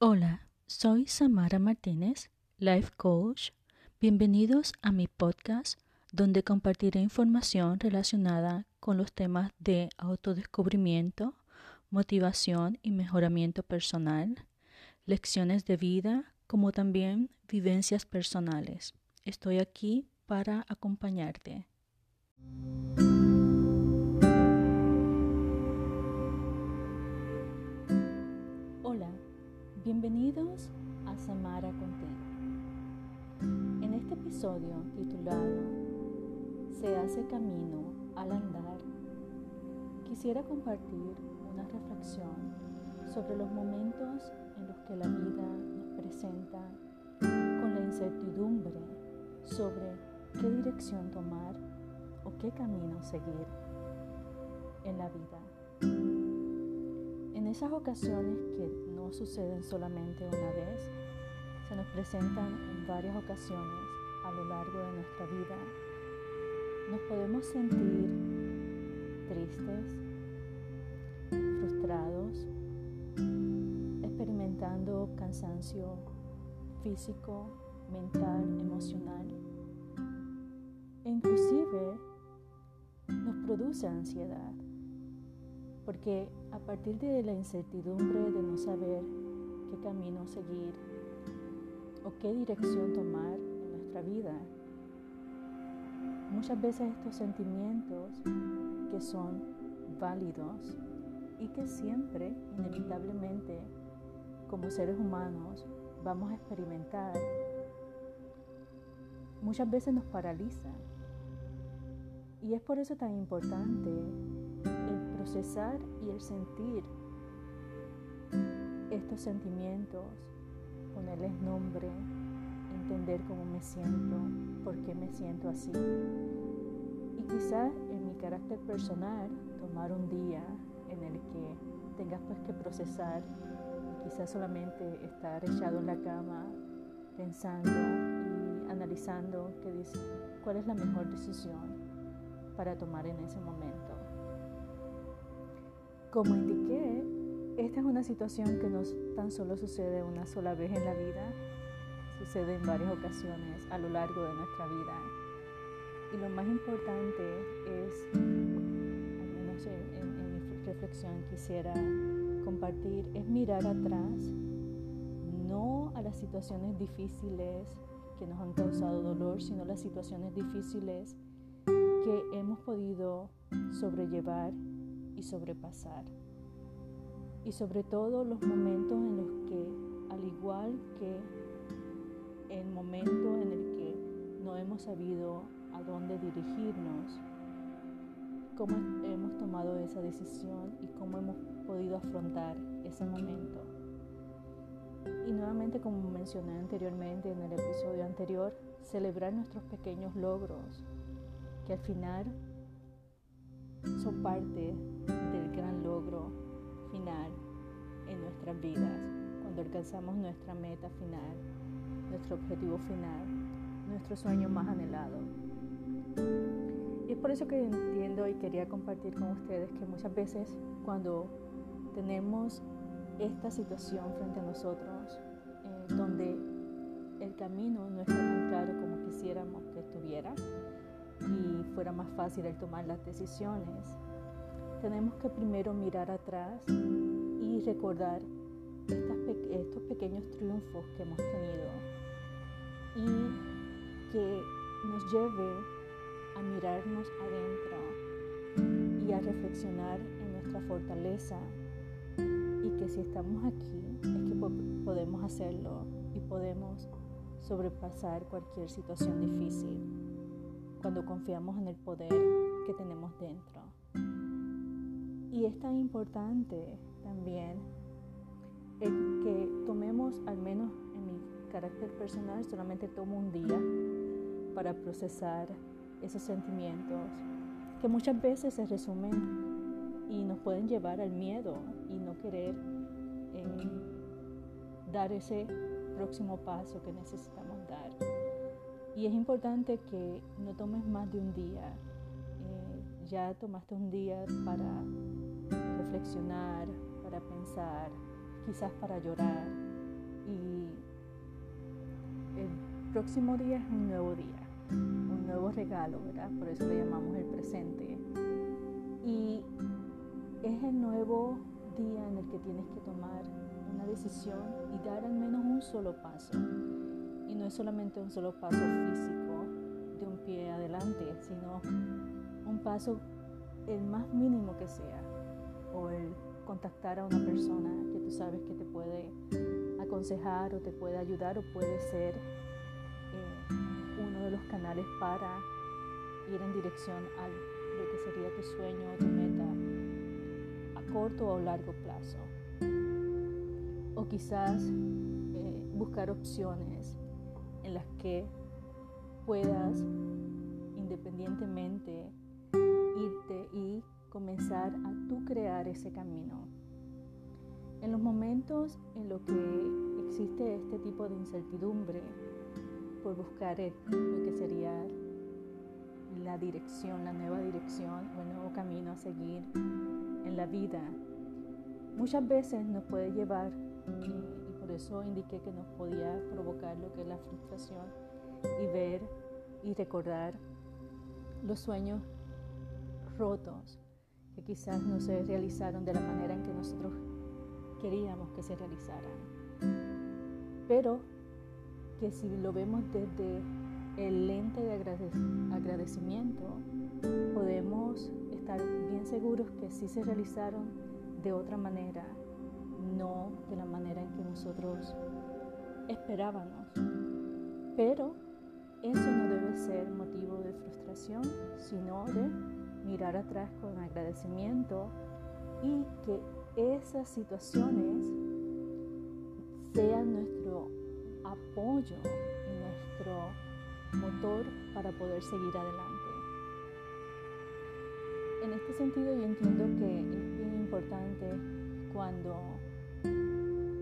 Hola, soy Samara Martínez, Life Coach. Bienvenidos a mi podcast donde compartiré información relacionada con los temas de autodescubrimiento, motivación y mejoramiento personal, lecciones de vida, como también vivencias personales. Estoy aquí para acompañarte. Bienvenidos a Samara contigo. En este episodio titulado Se hace camino al andar, quisiera compartir una reflexión sobre los momentos en los que la vida nos presenta con la incertidumbre sobre qué dirección tomar o qué camino seguir en la vida. En esas ocasiones que no suceden solamente una vez, se nos presentan en varias ocasiones a lo largo de nuestra vida, nos podemos sentir tristes, frustrados, experimentando cansancio físico, mental, emocional. E inclusive nos produce ansiedad porque a partir de la incertidumbre de no saber qué camino seguir o qué dirección tomar en nuestra vida, muchas veces estos sentimientos que son válidos y que siempre, inevitablemente, como seres humanos, vamos a experimentar, muchas veces nos paralizan. Y es por eso tan importante procesar y el sentir estos sentimientos, ponerles nombre, entender cómo me siento, por qué me siento así. Y quizás en mi carácter personal, tomar un día en el que tengas pues que procesar, quizás solamente estar echado en la cama pensando y analizando qué dice, cuál es la mejor decisión para tomar en ese momento. Como indiqué, esta es una situación que no tan solo sucede una sola vez en la vida, sucede en varias ocasiones a lo largo de nuestra vida. Y lo más importante es, al menos en, mi reflexión quisiera compartir, es mirar atrás, no a las situaciones difíciles que nos han causado dolor, sino las situaciones difíciles que hemos podido sobrellevar y sobrepasar. Y sobre todo los momentos en los que, al igual que el momento en el que no hemos sabido a dónde dirigirnos, cómo hemos tomado esa decisión y cómo hemos podido afrontar ese momento. Y nuevamente, como mencioné anteriormente en el episodio anterior, celebrar nuestros pequeños logros, que al final son parte del gran logro final en nuestras vidas, cuando alcanzamos nuestra meta final, nuestro objetivo final, nuestro sueño más anhelado. Y es por eso que entiendo y quería compartir con ustedes que muchas veces cuando tenemos esta situación frente a nosotros, eh, donde el camino no está tan claro como quisiéramos que estuviera, y fuera más fácil el tomar las decisiones, tenemos que primero mirar atrás y recordar estos pequeños triunfos que hemos tenido y que nos lleve a mirarnos adentro y a reflexionar en nuestra fortaleza y que si estamos aquí es que podemos hacerlo y podemos sobrepasar cualquier situación difícil cuando confiamos en el poder que tenemos dentro. Y es tan importante también el que tomemos, al menos en mi carácter personal, solamente tomo un día para procesar esos sentimientos que muchas veces se resumen y nos pueden llevar al miedo y no querer eh, dar ese próximo paso que necesitamos. Y es importante que no tomes más de un día. Eh, ya tomaste un día para reflexionar, para pensar, quizás para llorar, Y el próximo día es un nuevo día, un nuevo regalo, ¿verdad? Por eso le llamamos el presente. Y es el nuevo día en el que tienes que tomar una decisión y dar al menos un solo paso. Y no es solamente un solo paso físico de un pie adelante, sino un paso el más mínimo que sea, o el contactar a una persona que tú sabes que te puede aconsejar o te puede ayudar o puede ser eh, uno de los canales para ir en dirección a lo que sería tu sueño o tu meta a corto o largo plazo. O quizás eh, buscar opciones en las que puedas independientemente irte y comenzar a tú crear ese camino. En los momentos en los que existe este tipo de incertidumbre por buscar lo que sería la dirección, la nueva dirección o el nuevo camino a seguir en la vida, muchas veces nos puede llevar, por eso indiqué que nos podía provocar lo que es la frustración y ver y recordar los sueños rotos que quizás no se realizaron de la manera en que nosotros queríamos que se realizaran. Pero que si lo vemos desde el lente de agradecimiento, podemos estar bien seguros que sí se realizaron de otra manera, no nosotros esperábamos. Pero eso no debe ser motivo de frustración, sino de mirar atrás con agradecimiento y que esas situaciones sean nuestro apoyo y nuestro motor para poder seguir adelante. En este sentido yo entiendo que es bien importante cuando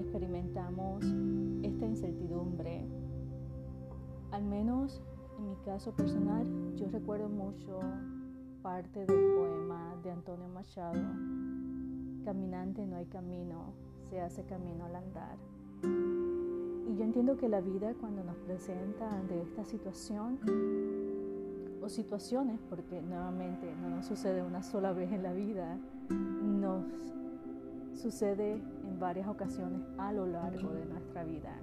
experimentamos esta incertidumbre, al menos en mi caso personal, yo recuerdo mucho parte del poema de Antonio Machado, Caminante no hay camino, se hace camino al andar. Y yo entiendo que la vida cuando nos presenta ante esta situación o situaciones, porque nuevamente no nos sucede una sola vez en la vida, nos sucede en varias ocasiones a lo largo de nuestra vida.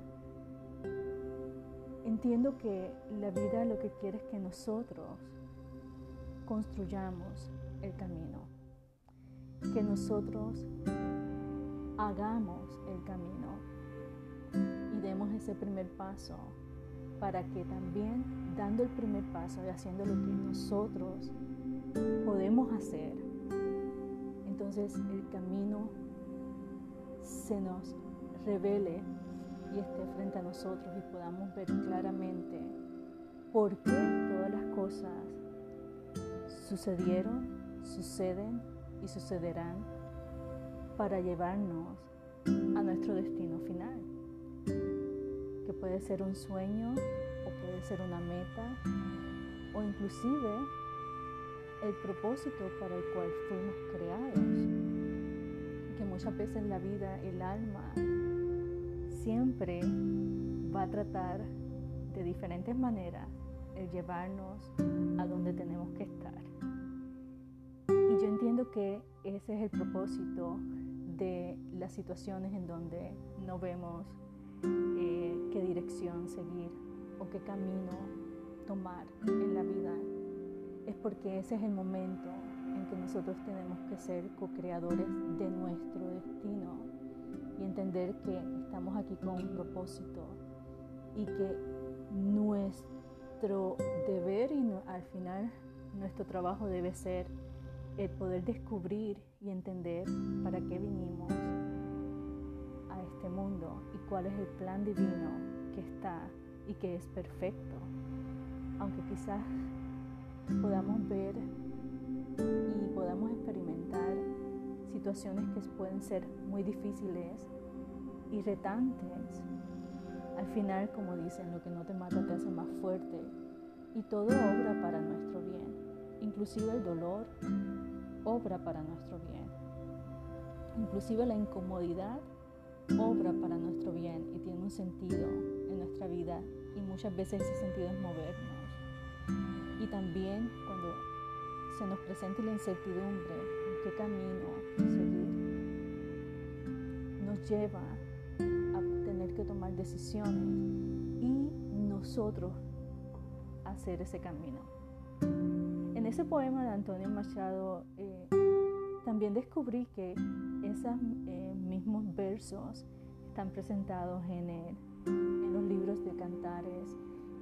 Entiendo que la vida lo que quiere es que nosotros construyamos el camino, que nosotros hagamos el camino y demos ese primer paso para que también dando el primer paso y haciendo lo que nosotros podemos hacer, entonces el camino se nos revele y esté frente a nosotros y podamos ver claramente por qué todas las cosas sucedieron, suceden y sucederán para llevarnos a nuestro destino final, que puede ser un sueño o puede ser una meta o inclusive el propósito para el cual fuimos creados. Muchas veces en la vida el alma siempre va a tratar de diferentes maneras el llevarnos a donde tenemos que estar. Y yo entiendo que ese es el propósito de las situaciones en donde no vemos eh, qué dirección seguir o qué camino tomar en la vida. Es porque ese es el momento en que nosotros tenemos que ser co-creadores de nuestro destino y entender que estamos aquí con un propósito y que nuestro deber y al final nuestro trabajo debe ser el poder descubrir y entender para qué vinimos a este mundo y cuál es el plan divino que está y que es perfecto. Aunque quizás podamos ver y podamos experimentar situaciones que pueden ser muy difíciles y retantes, al final, como dicen, lo que no te mata te hace más fuerte y todo obra para nuestro bien, inclusive el dolor obra para nuestro bien. Inclusive la incomodidad obra para nuestro bien y tiene un sentido en nuestra vida y muchas veces ese sentido es movernos. Y también cuando se nos presenta la incertidumbre, en qué camino seguir, nos lleva a tener que tomar decisiones y nosotros hacer ese camino. En ese poema de Antonio Machado eh, también descubrí que esos eh, mismos versos están presentados en, en los libros de cantares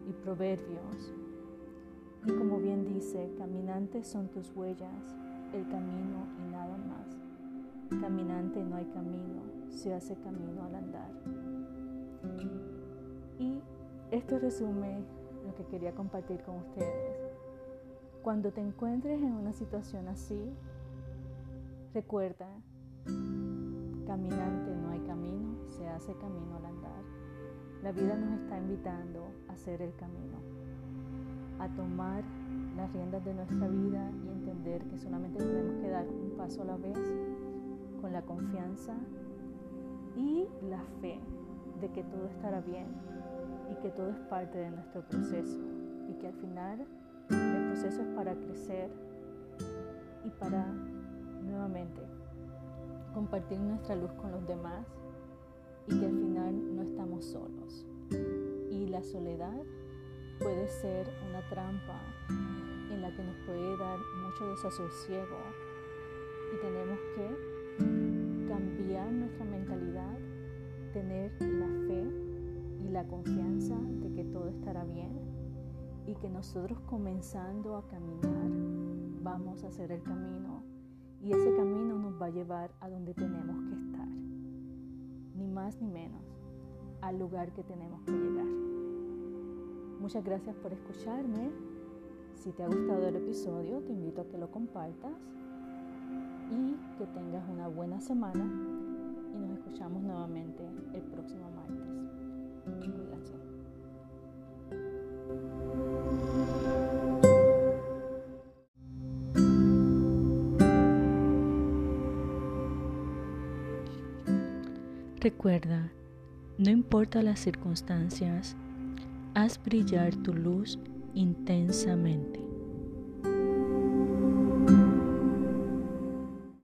y proverbios. Y como bien dice, caminantes son tus huellas, el camino y nada más. Caminante no hay camino, se hace camino al andar. Y esto resume lo que quería compartir con ustedes. Cuando te encuentres en una situación así, recuerda, caminante no hay camino, se hace camino al andar. La vida nos está invitando a hacer el camino, a tomar las riendas de nuestra vida y entender que solamente tenemos que dar un paso a la vez con la confianza y la fe de que todo estará bien y que todo es parte de nuestro proceso y que al final el proceso es para crecer y para nuevamente compartir nuestra luz con los demás y que al final no estamos solos. Y la soledad puede ser una trampa en la que nos puede dar mucho desasosiego y tenemos que cambiar nuestra mentalidad, tener la fe y la confianza de que todo estará bien y que nosotros comenzando a caminar vamos a hacer el camino y ese camino nos va a llevar a donde tenemos que estar, ni más ni menos, al lugar que tenemos que llegar. Muchas gracias por escucharme. Si te ha gustado el episodio, te invito a que lo compartas y que tengas una buena semana y nos escuchamos nuevamente el próximo martes. Recuerda, no importa las circunstancias, haz brillar tu luz intensamente.